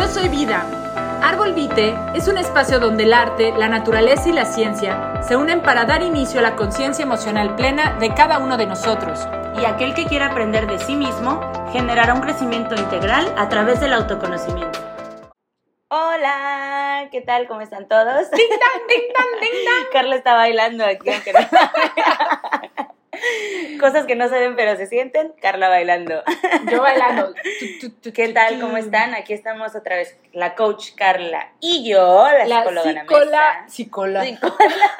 Yo soy Vida. Árbol Vite es un espacio donde el arte, la naturaleza y la ciencia se unen para dar inicio a la conciencia emocional plena de cada uno de nosotros. Y aquel que quiera aprender de sí mismo generará un crecimiento integral a través del autoconocimiento. Hola, ¿qué tal? ¿Cómo están todos? ¡Ding ding ding! Carla está bailando aquí, aunque no. Cosas que no se ven pero se sienten, Carla bailando. Yo bailando. ¿Qué tal? ¿Cómo están? Aquí estamos otra vez, la coach Carla y yo, la, La psicóloga Ana psicóloga, Mesa. psicóloga, Psicóloga.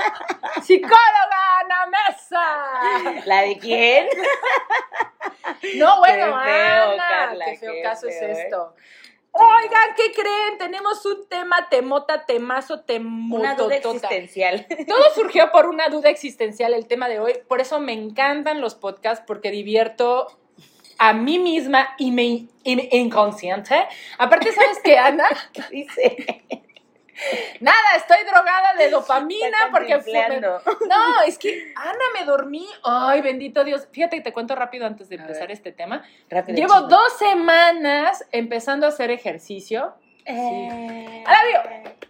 psicóloga Ana Mesa. ¿La de quién? No, bueno, Qué feo, Ana, Carla, qué feo qué caso feo, es ¿eh? Oigan, ¿qué creen? Tenemos un tema temota, temazo, Una temototota. duda existencial. Todo surgió por una duda existencial el tema de hoy. Por eso me encantan los podcasts porque divierto a mí misma y y- inconsciente. Aparte, ¿sabes qué, Ana? ¿Qué dice? Nada, estoy drogada de dopamina porque cantinfleando. No, es que Ana me dormí. Ay, bendito Dios. Fíjate que te cuento rápido antes de A empezar ver. este tema. Rápido, Llevo dos semanas empezando a hacer ejercicio. Eh, Alabio,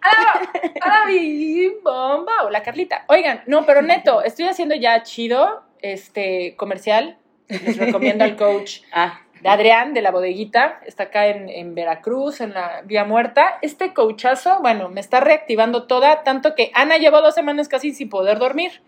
alabio, alabio, bomba. Hola, Carlita. Oigan, no, pero neto, estoy haciendo ya chido este comercial. Les recomiendo al coach Ah, de Adrián de la bodeguita. Está acá en, en Veracruz, en la Vía Muerta. Este coachazo, bueno, me está reactivando toda, tanto que Ana llevó dos semanas casi sin poder dormir.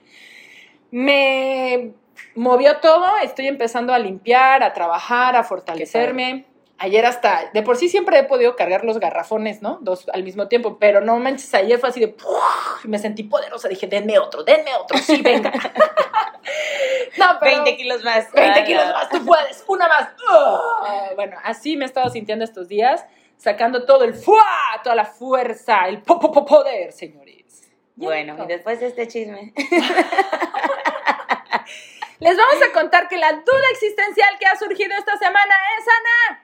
Me movió todo, estoy empezando a limpiar, a trabajar, a fortalecerme. Ayer hasta, de por sí siempre he podido cargar los garrafones, ¿no? Dos al mismo tiempo, pero no manches, ayer fue así de, ¡puf! me sentí poderosa, dije, denme otro, denme otro, sí, venga. no, pero... 20 kilos más. 20 Ah, kilos no. más, tú puedes, una más. Ugh. Bueno, así me he estado sintiendo estos días, sacando todo el fuá, toda la fuerza, el po, po, po- poder, señores. Bueno, y después de este chisme. Les vamos a contar que la duda existencial que ha surgido esta semana es Ana.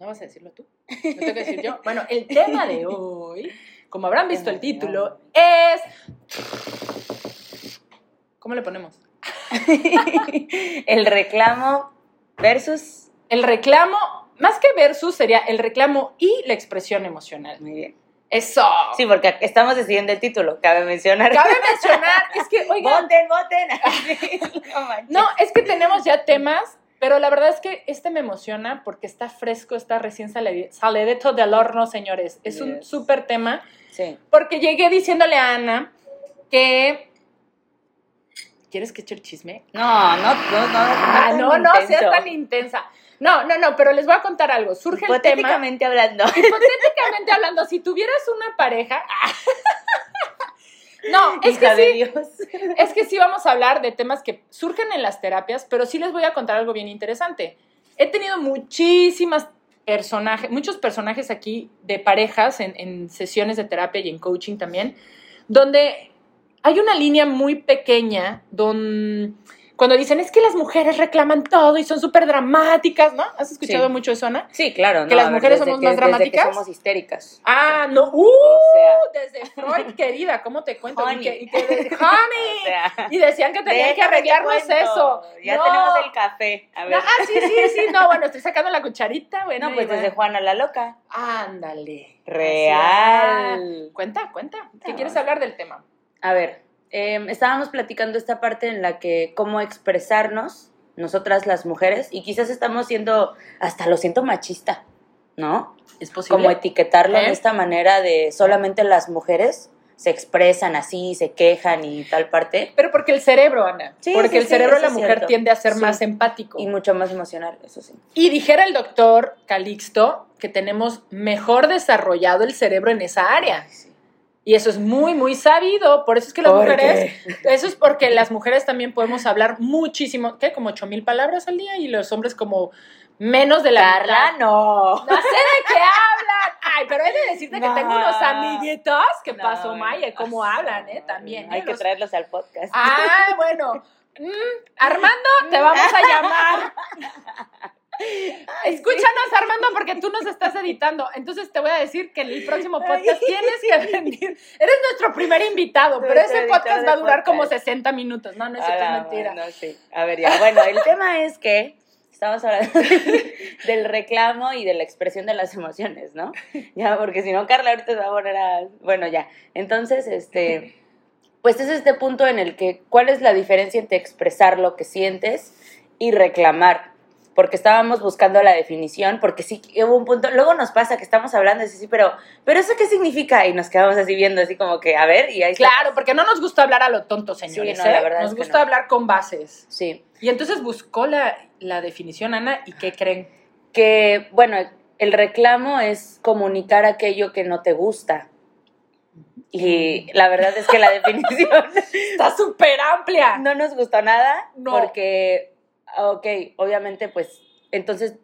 ¿No vas a decirlo tú? ¿Lo tengo que decir yo? Bueno, el tema de hoy, como habrán visto el título, es... ¿Cómo le ponemos? el reclamo versus. El reclamo, más que versus, sería el reclamo y la expresión emocional. Muy bien. Eso. Sí, porque estamos decidiendo el título, cabe mencionar. Cabe mencionar, es que, oigan, Voten, voten. no, no, es que tenemos ya temas, pero la verdad es que este me emociona porque está fresco, está recién saledito del horno, señores. Es un súper tema, Sí. porque llegué diciéndole a Ana que... ¿Quieres que eche el chisme? No, no, no, no. Ah, tan no, no, seas tan intensa. No, no, no, pero les voy a contar algo. Surge el tema... Hipotéticamente hablando. Hipotéticamente hablando, si tuvieras una pareja... No, es Hija que de sí, Dios. Es que sí vamos a hablar de temas que surgen en las terapias, pero sí les voy a contar algo bien interesante. He tenido muchísimas personajes, muchos personajes aquí de parejas en, en sesiones de terapia y en coaching también, donde hay una línea muy pequeña donde cuando dicen es que las mujeres reclaman todo y son súper dramáticas, ¿no? ¿Has escuchado Sí. mucho eso, Ana? Sí, claro. ¿Que no, las ver, mujeres desde somos que- más desde que dramáticas? somos histéricas. Ah, no, ¡uh! O sea, desde Freud, querida, ¿cómo te cuento? Y Honey. que- y que- honey. o sea, Y decían que tenían que arreglarnos eso. Ya No. tenemos el café. A ver. No, ah, sí, sí, sí. No, bueno, estoy sacando la cucharita, bueno. No, pues y desde Juana la loca. Ándale. Real. Cuenta, cuenta. ¿Qué quieres hablar del tema? A ver, eh, estábamos platicando esta parte en la que cómo expresarnos, nosotras las mujeres, y quizás estamos siendo, hasta lo siento machista, ¿no? ¿Es posible? Como etiquetarlo ¿Eh? de esta manera de solamente las mujeres se expresan así, se quejan y tal parte, Pero porque el cerebro, Ana. Sí, porque sí, el sí, cerebro de la mujer cierto. tiende a ser más empático. y mucho más emocional, eso sí. Y dijera el doctor Calixto que tenemos mejor desarrollado el cerebro en esa área. Ay. Y eso es muy, muy sabido. Por eso es que las ¿Por mujeres, eso es porque las mujeres también podemos hablar muchísimo, ¿qué? Como ocho mil palabras al día y los hombres como menos de la Carla, no. No sé de qué hablan. Ay, pero he de decirte que tengo unos amiguitos que No, pasó, Maya, cómo hablan, ¿eh? También. Hay ¿eh? que Los- traerlos al podcast. Ah, bueno. Mm, Armando, te vamos a llamar. Escúchanos, Armando, porque tú nos estás editando. Entonces te voy a decir que en el próximo podcast tienes que venir. Eres nuestro primer invitado, pero ese podcast va a durar como podcast. 60 minutos. No, no es cierto, Ah, mentira. bueno, sí. A ver, ya. Bueno, el tema es que Estamos hablando del reclamo y de la expresión de las emociones, ¿no? Ya, porque si no, Carla ahorita se va a poner a... Bueno, ya. Entonces, este... Pues es este punto en el que, ¿cuál es la diferencia entre expresar lo que sientes y reclamar? Porque estábamos buscando la definición, porque sí hubo un punto, luego nos pasa que estamos hablando y sí, pero, pero ¿eso qué significa? Y nos quedamos así viendo, así como que, a ver, y ahí está. Claro, porque no nos gusta hablar a lo tonto, señores. Sí, no, la ¿eh? verdad nos es que gusta no. hablar con bases. Sí. Y entonces buscó la, la definición, Ana, ¿y qué creen? Que, bueno, el reclamo es comunicar aquello que no te gusta. Y la verdad es que la definición Está súper amplia. no nos gustó nada No. porque, ok, obviamente pues entonces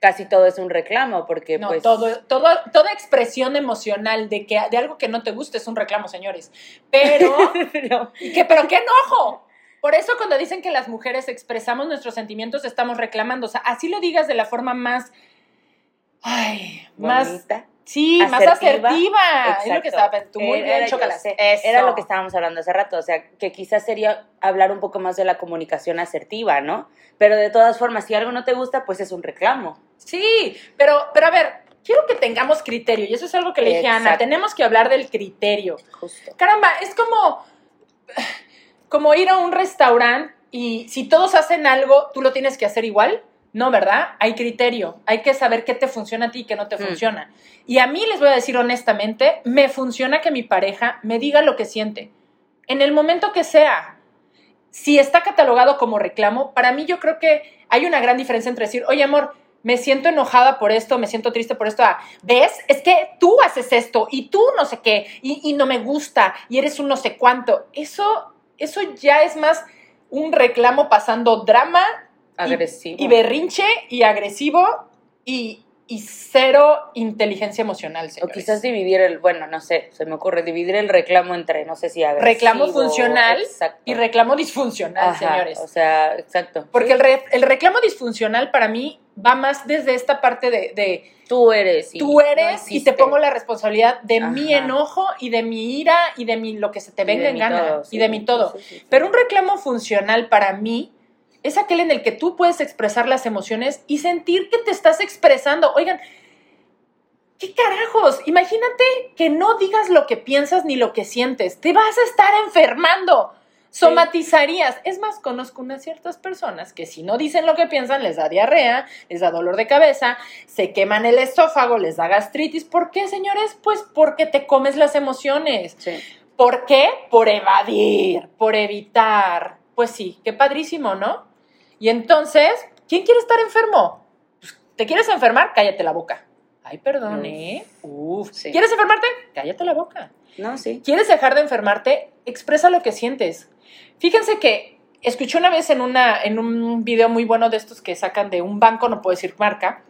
casi todo es un reclamo porque No, pues... todo, todo, toda expresión emocional de, que, de algo que no te gusta es un reclamo, señores. Pero, Pero- ¿y qué, pero qué enojo. Por eso cuando dicen que las mujeres expresamos nuestros sentimientos, estamos reclamando. O sea, así lo digas de la forma más, ay, más, sí, más asertiva. asertiva. Es lo que Exacto. estaba pensando. Muy Era- bien, era- sé, Eso. Era lo que estábamos hablando hace rato, o sea, que quizás sería hablar un poco más de la comunicación asertiva, ¿no? Pero de todas formas, si algo no te gusta, pues es un reclamo. Sí, pero, pero a ver, quiero que tengamos criterio. Y eso es algo que le dije a Ana. Exacto. Tenemos que hablar del criterio. Justo. Caramba, es como, como ir a un restaurante y si todos hacen algo, tú lo tienes que hacer igual. No, ¿verdad? Hay criterio. Hay que saber qué te funciona a ti y qué no te Mm. funciona. Y a mí les voy a decir honestamente, me funciona que mi pareja me diga lo que siente. En el momento que sea. Si está catalogado como reclamo, para mí yo creo que hay una gran diferencia entre decir, oye amor, me siento enojada por esto, me siento triste por esto. a, ¿Ves? Es que tú haces esto y tú no sé qué y, y no me gusta y eres un no sé cuánto. Eso, eso ya es más un reclamo pasando drama Agresivo. y berrinche y agresivo y, y cero inteligencia emocional. o quizás dividir el, bueno, no sé, se me ocurre dividir el reclamo entre, no sé si agresivo. Reclamo funcional exacto. y reclamo disfuncional, Ajá, señores. O sea, exacto. Porque el, re- el reclamo disfuncional para mí va más desde esta parte de, de Tú eres. y tú no eres y te pongo la responsabilidad de mi Ajá. enojo y de mi ira y de mi lo que se te venga en mi gana y de mi todo. sí, sí, sí. Pero un reclamo funcional para mí es aquel en el que tú puedes expresar las emociones y sentir que te estás expresando. Oigan, ¿qué carajos? Imagínate que no digas lo que piensas ni lo que sientes. Te vas a estar enfermando. Somatizarías. Es más, conozco unas ciertas personas que si no dicen lo que piensan, les da diarrea, les da dolor de cabeza, se queman el esófago, les da gastritis. ¿Por qué, señores? Pues porque te comes las emociones. Sí. ¿Por qué? Por evadir, por evitar. Pues sí, qué padrísimo, ¿no? Y entonces, ¿quién quiere estar enfermo? Pues, ¿Te quieres enfermar? Cállate la boca. Ay, perdón. ¿eh? Uf. Sí. ¿Quieres enfermarte? Cállate la boca. No, sí. ¿Quieres dejar de enfermarte? Expresa lo que sientes. Fíjense que escuché una vez en, una, en un video muy bueno de estos que sacan de un banco, no puedo decir marca,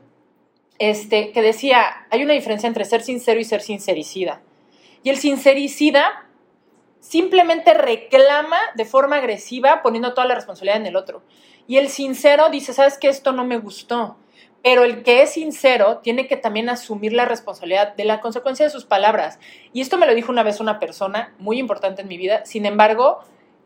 este, que decía, hay una diferencia entre ser sincero y ser sincericida. Y el sincericida simplemente reclama de forma agresiva poniendo toda la responsabilidad en el otro. Y el sincero dice, sabes que esto no me gustó. Pero el que es sincero tiene que también asumir la responsabilidad de la consecuencia de sus palabras. Y esto me lo dijo una vez una persona muy importante en mi vida. Sin embargo,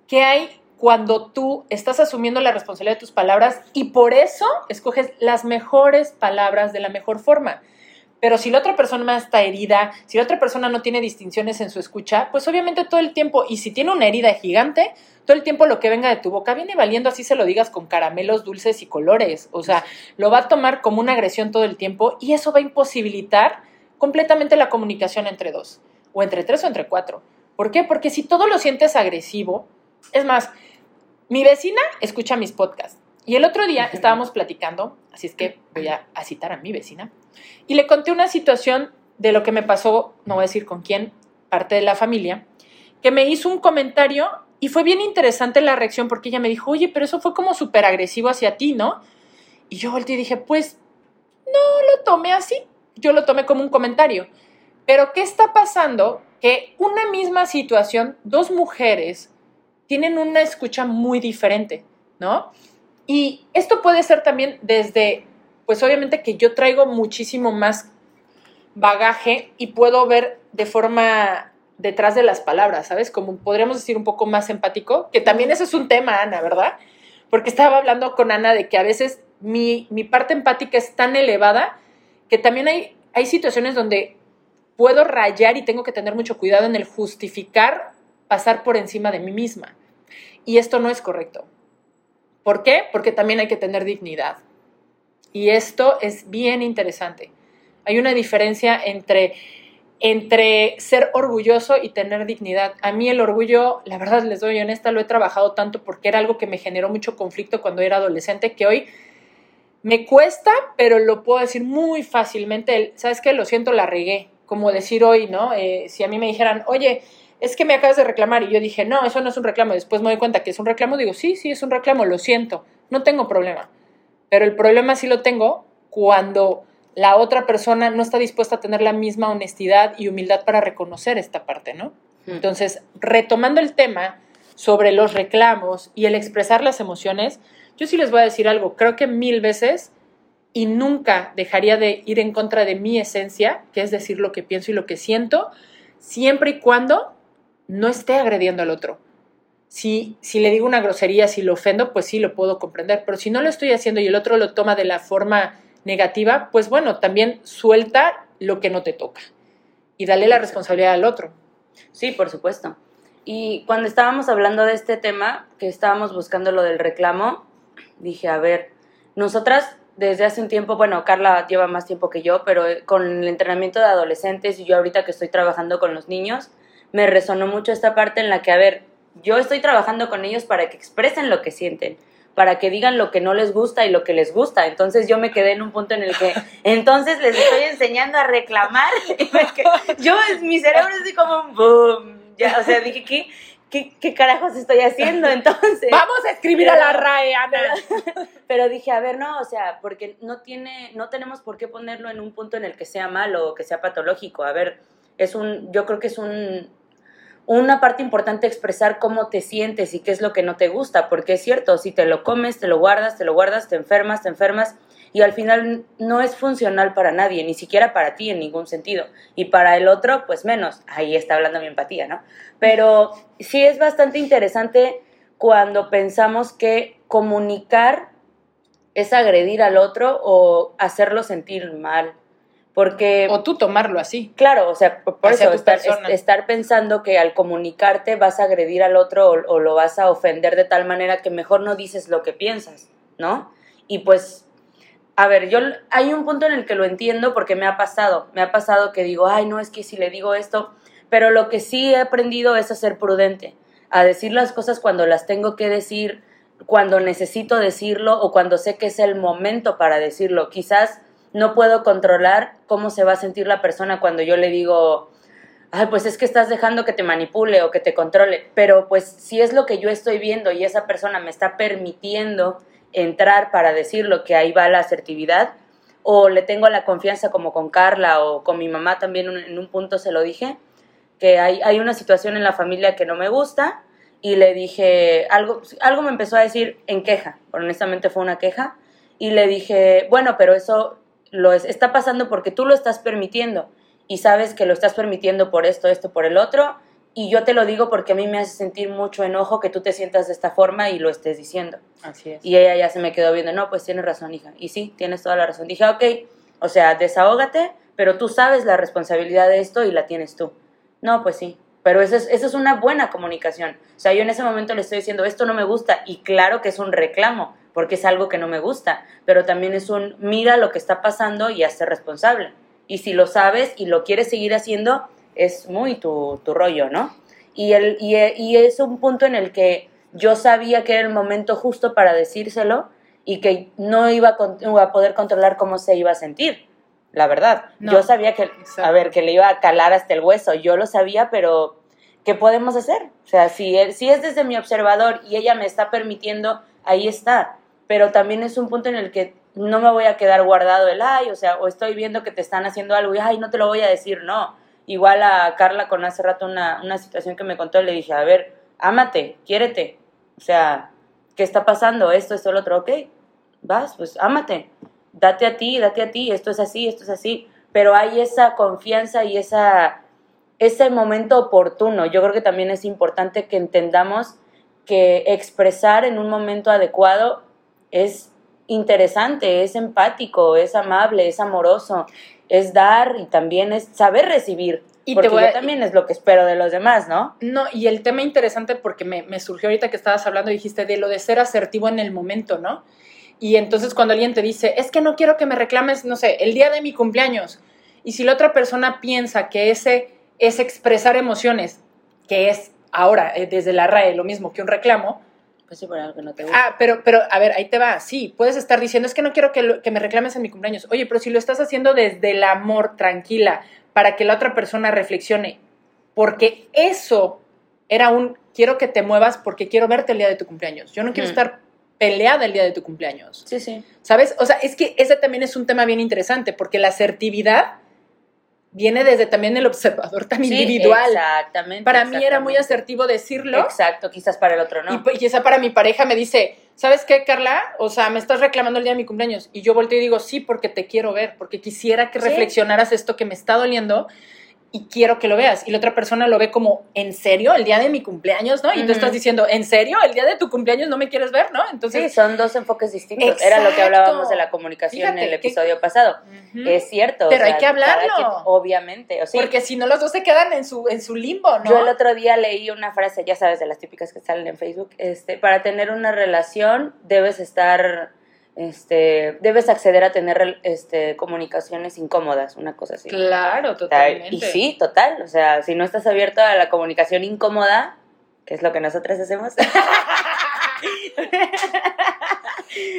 ¿qué hay cuando tú estás asumiendo la responsabilidad de tus palabras y por eso escoges las mejores palabras de la mejor forma? Pero si la otra persona está herida, si la otra persona no tiene distinciones en su escucha, pues obviamente todo el tiempo, y si tiene una herida gigante, todo el tiempo lo que venga de tu boca viene valiendo así se lo digas con caramelos, dulces y colores. O sea, lo va a tomar como una agresión todo el tiempo y eso va a imposibilitar completamente la comunicación entre dos, o entre tres o entre cuatro. ¿Por qué? Porque si todo lo sientes agresivo, es más, mi vecina escucha mis podcasts y el otro día estábamos platicando, así es que voy a, a citar a mi vecina, y le conté una situación de lo que me pasó, no voy a decir con quién, parte de la familia, que me hizo un comentario y fue bien interesante la reacción porque ella me dijo, oye, pero eso fue como súper agresivo hacia ti, ¿no? Y yo volteé y dije, pues no lo tomé así, yo lo tomé como un comentario. Pero ¿qué está pasando? Que una misma situación, dos mujeres tienen una escucha muy diferente, ¿no? Y esto puede ser también desde, pues obviamente que yo traigo muchísimo más bagaje y puedo ver de forma detrás de las palabras, ¿sabes? Como podríamos decir un poco más empático, que también ese es un tema, Ana, ¿verdad? Porque estaba hablando con Ana de que a veces mi, mi parte empática es tan elevada que también hay, hay situaciones donde puedo rayar y tengo que tener mucho cuidado en el justificar pasar por encima de mí misma. Y esto no es correcto. ¿Por qué? Porque también hay que tener dignidad. Y esto es bien interesante. Hay una diferencia entre, entre ser orgulloso y tener dignidad. A mí el orgullo, la verdad les doy honesta, lo he trabajado tanto porque era algo que me generó mucho conflicto cuando era adolescente que hoy me cuesta, pero lo puedo decir muy fácilmente. ¿Sabes qué? Lo siento, la regué. Como decir hoy, ¿no? Eh, si a mí me dijeran, oye, es que me acabas de reclamar y yo dije, no, eso no es un reclamo. Después me doy cuenta que es un reclamo, digo, sí, sí, es un reclamo, lo siento, no tengo problema. Pero el problema sí lo tengo cuando la otra persona no está dispuesta a tener la misma honestidad y humildad para reconocer esta parte, ¿no? Entonces, retomando el tema sobre los reclamos y el expresar las emociones, yo sí les voy a decir algo, creo que mil veces y nunca dejaría de ir en contra de mi esencia, que es decir lo que pienso y lo que siento, siempre y cuando no esté agrediendo al otro. Si, si le digo una grosería, si lo ofendo, pues sí lo puedo comprender, pero si no lo estoy haciendo y el otro lo toma de la forma negativa, pues bueno, también suelta lo que no te toca y dale la responsabilidad al otro. Sí, por supuesto. Y cuando estábamos hablando de este tema, que estábamos buscando lo del reclamo, dije, a ver, nosotras desde hace un tiempo, bueno, Carla lleva más tiempo que yo, pero con el entrenamiento de adolescentes y yo ahorita que estoy trabajando con los niños, me resonó mucho esta parte en la que, a ver, yo estoy trabajando con ellos para que expresen lo que sienten, para que digan lo que no les gusta y lo que les gusta. Entonces yo me quedé en un punto en el que entonces les estoy enseñando a reclamar. yo, mi cerebro es así como boom. Ya, o sea, dije, ¿qué, ¿Qué, ¿qué, carajos estoy haciendo entonces? Vamos a escribir a la RAE, Ana. Pero, pero, dije, a ver, no, o sea, porque no tiene, no tenemos por qué ponerlo en un punto en el que sea malo o que sea patológico. A ver, es un, yo creo que es un, una parte importante expresar cómo te sientes y qué es lo que no te gusta, porque es cierto, si te lo comes, te lo guardas, te lo guardas, te enfermas, te enfermas, y al final no es funcional para nadie, ni siquiera para ti en ningún sentido. Y para el otro, pues menos. Ahí está hablando mi empatía, ¿no? Pero sí es bastante interesante cuando pensamos que comunicar es agredir al otro o hacerlo sentir mal. Porque, o tú tomarlo así. Claro, o sea, por, eso estar, estar, pensando que al comunicarte vas a agredir al otro o, lo vas a ofender de tal manera que mejor no dices lo que piensas, ¿no? Y pues, a ver, yo hay un punto en el que lo entiendo porque me ha pasado, me ha pasado que digo, ay, no, es que si le digo esto, pero lo que sí he aprendido es a ser prudente, a decir las cosas cuando las tengo que decir, cuando necesito decirlo o cuando sé que es el momento para decirlo. Quizás no puedo controlar cómo se va a sentir la persona cuando yo le digo, ay, pues es que estás dejando que te manipule o que te controle, pero pues si es lo que yo estoy viendo y esa persona me está permitiendo entrar para decirlo, que ahí va la asertividad, o le tengo la confianza como con Carla o con mi mamá también en un punto se lo dije, que hay, hay una situación en la familia que no me gusta y le dije, algo, algo me empezó a decir en queja, honestamente fue una queja, y le dije, bueno, pero eso lo está pasando porque tú lo estás permitiendo y sabes que lo estás permitiendo por esto, esto, por el otro, y yo te lo digo porque a mí me hace sentir mucho enojo que tú te sientas de esta forma y lo estés diciendo. Así es. Y ella ya se me quedó viendo, no, pues tienes razón, hija. Y sí, tienes toda la razón. Dije, ok, o sea, desahógate, pero tú sabes la responsabilidad de esto y la tienes tú. No, pues sí. Pero eso es, eso es una buena comunicación. O sea, yo en ese momento le estoy diciendo, esto no me gusta, y claro que es un reclamo, porque es algo que no me gusta, pero también es un mira lo que está pasando y hazte responsable. Y si lo sabes y lo quieres seguir haciendo, es muy tu, tu rollo, ¿no? Y, el, y, y, es un punto en el que yo sabía que era el momento justo para decírselo y que no iba a, poder controlar cómo se iba a sentir, la verdad. yo sabía que, a ver, que le iba a calar hasta el hueso, yo lo sabía, pero ¿qué podemos hacer? O sea, si, si es desde mi observador y ella me está permitiendo, ahí está pero también es un punto en el que no me voy a quedar guardado el ay, o sea, o estoy viendo que te están haciendo algo y ay, no te lo voy a decir, no. Igual a Carla con hace rato una, una situación que me contó, le dije, a ver, ámate, quiérete. O sea, ¿qué está pasando? Esto, esto, lo otro, ok, vas, pues ámate, date a ti, date a ti, esto es así, esto es así. Pero hay esa confianza y esa, ese momento oportuno. Yo creo que también es importante que entendamos que expresar en un momento adecuado es interesante, es empático, es amable, es amoroso, es dar y también es saber recibir. Y porque te voy yo a- también es lo que espero de los demás, ¿no? No, y el tema interesante porque me, me surgió ahorita que estabas hablando, dijiste de lo de ser asertivo en el momento, ¿no? Y entonces cuando alguien te dice, es que no quiero que me reclames, no sé, el día de mi cumpleaños, y si la otra persona piensa que ese es expresar emociones, que es ahora eh, desde la RAE lo mismo que un reclamo, Pues sí, por algo que no te gusta. Ah, pero, pero, a ver, ahí te va. Sí, puedes estar diciendo, es que no quiero que, lo- que me reclames en mi cumpleaños. Oye, pero si lo estás haciendo desde el amor, tranquila, para que la otra persona reflexione. Porque eso era un, quiero que te muevas porque quiero verte el día de tu cumpleaños. Yo no quiero estar peleada el día de tu cumpleaños. Sí, sí. ¿Sabes? O sea, es que ese también es un tema bien interesante, porque la asertividad viene desde también el observador tan Sí, individual. Exactamente. Para mí era muy asertivo decirlo. Exacto, quizás para el otro no. Y, esa para mi pareja me dice, ¿sabes qué, Carla? O sea, me estás reclamando el día de mi cumpleaños. Y yo volteo y digo, sí, porque te quiero ver, porque quisiera que Sí. reflexionaras esto que me está doliendo y quiero que lo veas. Y la otra persona lo ve como, ¿en serio? ¿El día de mi cumpleaños? ¿No? Y tú Ujú. estás diciendo, ¿en serio? ¿El día de tu cumpleaños no me quieres ver? ¿No? Sí, Entonces, son dos enfoques distintos. Era lo que hablábamos de la comunicación en el que- episodio pasado. Es cierto. o Pero hay que hablarlo. quien- obviamente. O sea, porque si no, los dos se quedan en su, en su limbo, ¿no? Yo el otro día leí una frase, ya sabes, de las típicas que salen en Facebook, este, para tener una relación debes estar, este, debes acceder a tener este, comunicaciones incómodas, una cosa así. Claro, totalmente. Y sí, total, o sea, si no estás abierto a la comunicación incómoda, que es lo que nosotras hacemos.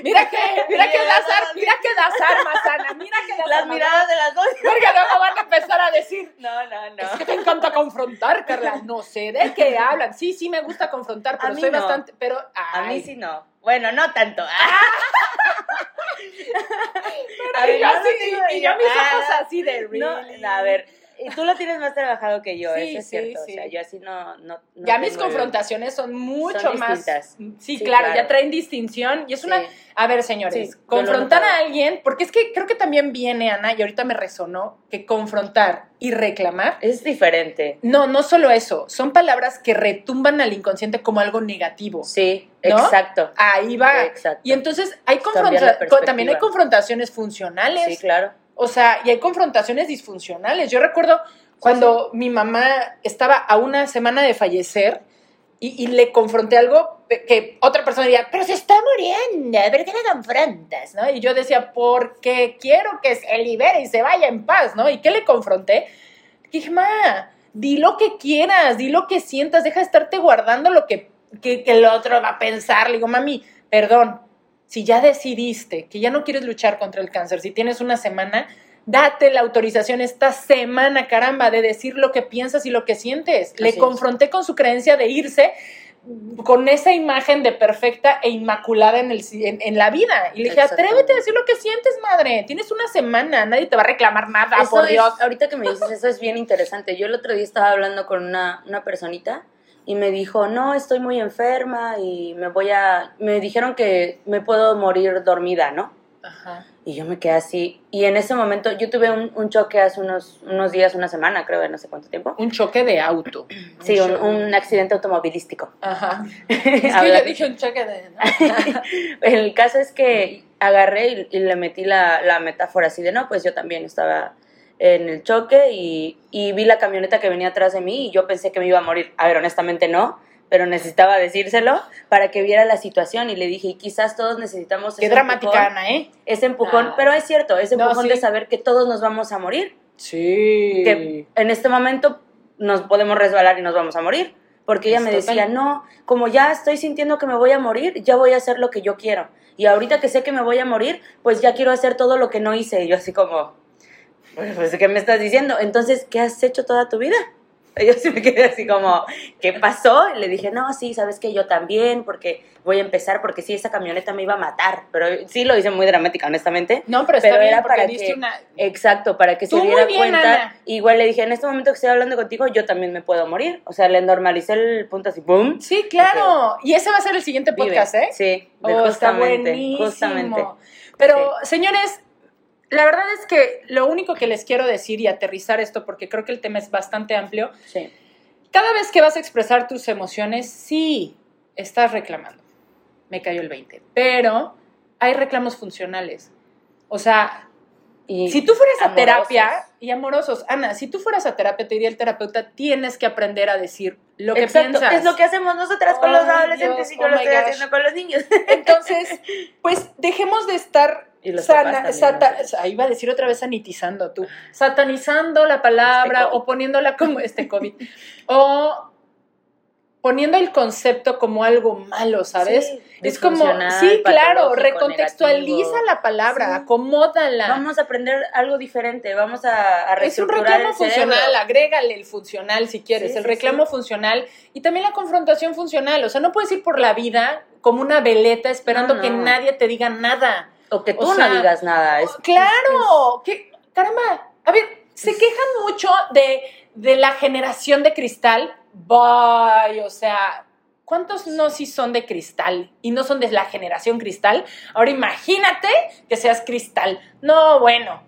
Mira que, mira que das, ar- mira que das armas, Ana, mira que las armas. miradas de las dos. Porque luego van a empezar a decir, No, no, no. es que te encanta confrontar, Carla. No sé de qué hablan. Sí, sí me gusta confrontar, pero A mí soy no. bastante, pero A mí sí no. Bueno, no tanto. Pero A ver, y yo no así, y, y yo. mis Ah, ojos así de really. no, a ver, y tú lo tienes más trabajado que yo, Sí, eso es sí, cierto. sí. O sea, yo así no. no, no ya mis confrontaciones son mucho Son más. distintas. Sí, claro, claro. ya traen distinción. Y es una. A ver, señores, confrontar a alguien, porque es que creo que también viene, Ana, y ahorita me resonó, que confrontar y reclamar Es diferente. No, no solo eso, son palabras que retumban al inconsciente como algo negativo. Sí, ¿No? exacto. Ahí va. Exacto. Y entonces hay confronta- también hay confrontaciones funcionales. Sí, claro. O sea, y hay confrontaciones disfuncionales. Yo recuerdo cuando mi mamá estaba a una semana de fallecer y, y le confronté algo que otra persona diría, pero se está muriendo, ¿pero qué le confrontas? ¿no? Y yo decía, porque quiero que se libere y se vaya en paz, ¿no? ¿Y qué le confronté? Dije, ma, di lo que quieras, di lo que sientas, deja de estarte guardando lo que, que, que el otro va a pensar. Le digo, mami, perdón, si ya decidiste que ya no quieres luchar contra el cáncer, si tienes una semana, date la autorización esta semana, caramba, de decir lo que piensas y lo que sientes. Le es. confronté con su creencia de irse con esa imagen de perfecta e inmaculada en, el, en, en la vida. Y le dije, atrévete a decir lo que sientes, madre. Tienes una semana, nadie te va a reclamar nada, Eso por es- Dios. ahorita que me dices eso es bien interesante. Yo el otro día estaba hablando con una, una personita y me dijo, no, estoy muy enferma y me voy a... Me dijeron que me puedo morir dormida, ¿no? Ajá. Y yo me quedé así. Y en ese momento yo tuve un, un choque hace unos, unos días, una semana, creo, no sé cuánto tiempo. Un choque de auto. Sí, un, un accidente automovilístico. Ajá. Es que yo dije un choque de... El caso es que agarré y, y le metí la, la metáfora así de, no, pues yo también estaba en el choque y, y vi la camioneta que venía atrás de mí y yo pensé que me iba a morir. A ver, honestamente no, pero necesitaba decírselo para que viera la situación y le dije, y quizás todos necesitamos Qué ese dramática, empujón, Ana, ¿eh? ese empujón, Ah. pero es cierto, ese No, empujón sí. de saber que todos nos vamos a morir, Sí. que en este momento nos podemos resbalar y nos vamos a morir. Porque ella Es me total. decía, no, como ya estoy sintiendo que me voy a morir, ya voy a hacer lo que yo quiero. Y ahorita que sé que me voy a morir, pues ya quiero hacer todo lo que no hice. Y yo así como, "Bueno, pues, ¿qué me estás diciendo? Entonces, ¿qué has hecho toda tu vida? Yo sí me quedé así como, ¿qué pasó? Le dije, no, sí, sabes que yo también, porque voy a empezar, porque sí, esa camioneta me iba a matar. Pero sí lo hice muy dramática, honestamente. No, pero está Pero bien era para que- una... Exacto, para que se Tú diera bien, cuenta. Ana. Igual le dije, en este momento que estoy hablando contigo, yo también me puedo morir. O sea, le normalicé el punto así, ¡boom! Sí, claro. Y ese va a ser el siguiente Vive. podcast, ¿eh? Sí, Oh, está justamente, buenísimo. justamente. Pero, señores, la verdad es que lo único que les quiero decir y aterrizar esto, porque creo que el tema es bastante amplio, Sí, cada vez que vas a expresar tus emociones, sí, estás reclamando. Me cayó el 20. Pero hay reclamos funcionales. O sea, Y si tú fueras a terapia y amorosos, Ana, si tú fueras a terapia, te diría el terapeuta, tienes que aprender a decir lo que Exacto, piensas. es lo que hacemos nosotras con los adolescentes Dios, y yo oh lo my estoy gosh. haciendo con los niños. Entonces, pues dejemos de estar Y los sana, también, sata- ¿no? ahí iba a decir otra vez sanitizando tú, satanizando la palabra Este o poniéndola como este COVID o poniendo el concepto como algo malo, ¿sabes? Sí, es como, sí, claro, recontextualiza negativo. la palabra, Sí. acomódala. Vamos a aprender algo diferente, vamos a, a es un reclamo el cerebro. funcional, agrégale el funcional si quieres, Sí, el reclamo funcional y también la confrontación funcional. O sea, no puedes ir por la vida como una veleta esperando No, que nadie te diga nada. O que O tú sea, no digas nada. es- claro, que caramba, a ver, se quejan mucho de, de la generación de cristal. Bye, o sea, ¿cuántos no sí son de cristal y no son de la generación cristal? Ahora imagínate que seas cristal. No, bueno,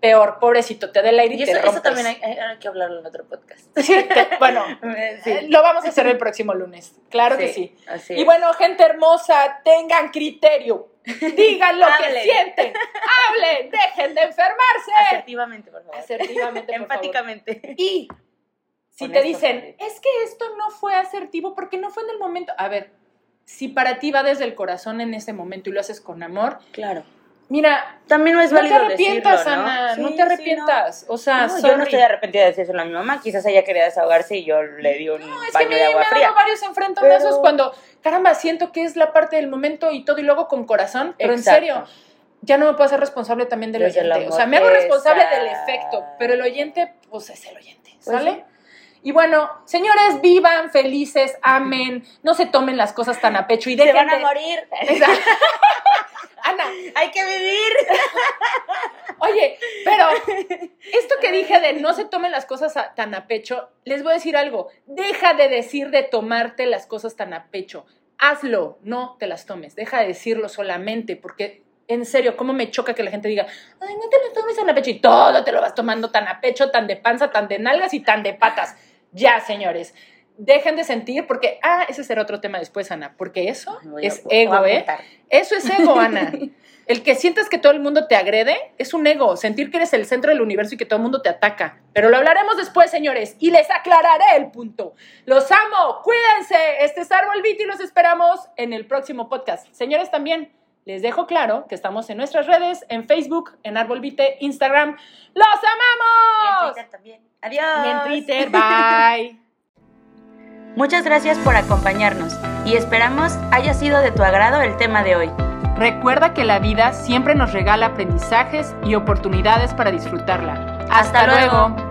peor, pobrecito, te da el aire y, Y te eso, eso también hay, que hablarlo en otro podcast. Sí, bueno, Sí. eh, lo vamos a hacer el próximo lunes. Claro que sí. así Y bueno, gente hermosa, tengan criterio. Digan lo que sienten. Hablen, dejen de enfermarse. asertivamente, por favor. Asertivamente, por favor. Empáticamente. Y si Con te dicen, es que esto no fue asertivo porque no fue en el momento. A ver, si para ti va desde el corazón en ese momento y lo haces con amor, Claro. Mira, También no es no te válido arrepientas, decirlo, ¿no? Ana, Sí, no sí, te arrepientas. O sea, No, yo no estoy arrepentida de decírselo a mi mamá. Quizás ella quería desahogarse y yo le di un No, es que baño mí de me agua han fría. dado varios enfrentamientos Pero- cuando, caramba, siento que es la parte del momento y todo y luego con corazón, pero Exacto. en serio, ya no me puedo hacer responsable también del Pues el oyente. O sea, me hago responsable del efecto, pero el oyente, pues es el oyente, Pues ¿sale? sí. Y bueno, señores, vivan felices, amen, no se tomen las cosas tan a pecho y Se dejen van a de- morir. Exacto. Ana, Hay que vivir. Oye, pero esto que dije de no se tomen las cosas tan a pecho, les voy a decir algo. Deja de decir de tomarte las cosas tan a pecho. Hazlo, no te las tomes. Deja de decirlo solamente, porque en serio, cómo me choca que la gente diga, ay, no te lo tomes tan a pecho y todo te lo vas tomando tan a pecho, tan de panza, tan de nalgas y tan de patas. Ya, señores. Dejen de sentir, porque, ah, ese será otro tema después, Ana, porque eso a- es ego, ¿eh? Eso es ego, Ana. El que sientas que todo el mundo te agrede es un ego. Sentir que eres el centro del universo y que todo el mundo te ataca. Pero lo hablaremos después, señores, y les aclararé el punto. Los amo, cuídense. Este es Árbol Beat y los esperamos en el próximo podcast. Señores, también les dejo claro que estamos en nuestras redes, en Facebook, en Árbol Vite, Instagram. ¡Los Y en amamos! Twitter también. Adiós. Y en Twitter, bye. Muchas gracias por acompañarnos y esperamos haya sido de tu agrado el tema de hoy. Recuerda que la vida siempre nos regala aprendizajes y oportunidades para disfrutarla. Hasta luego.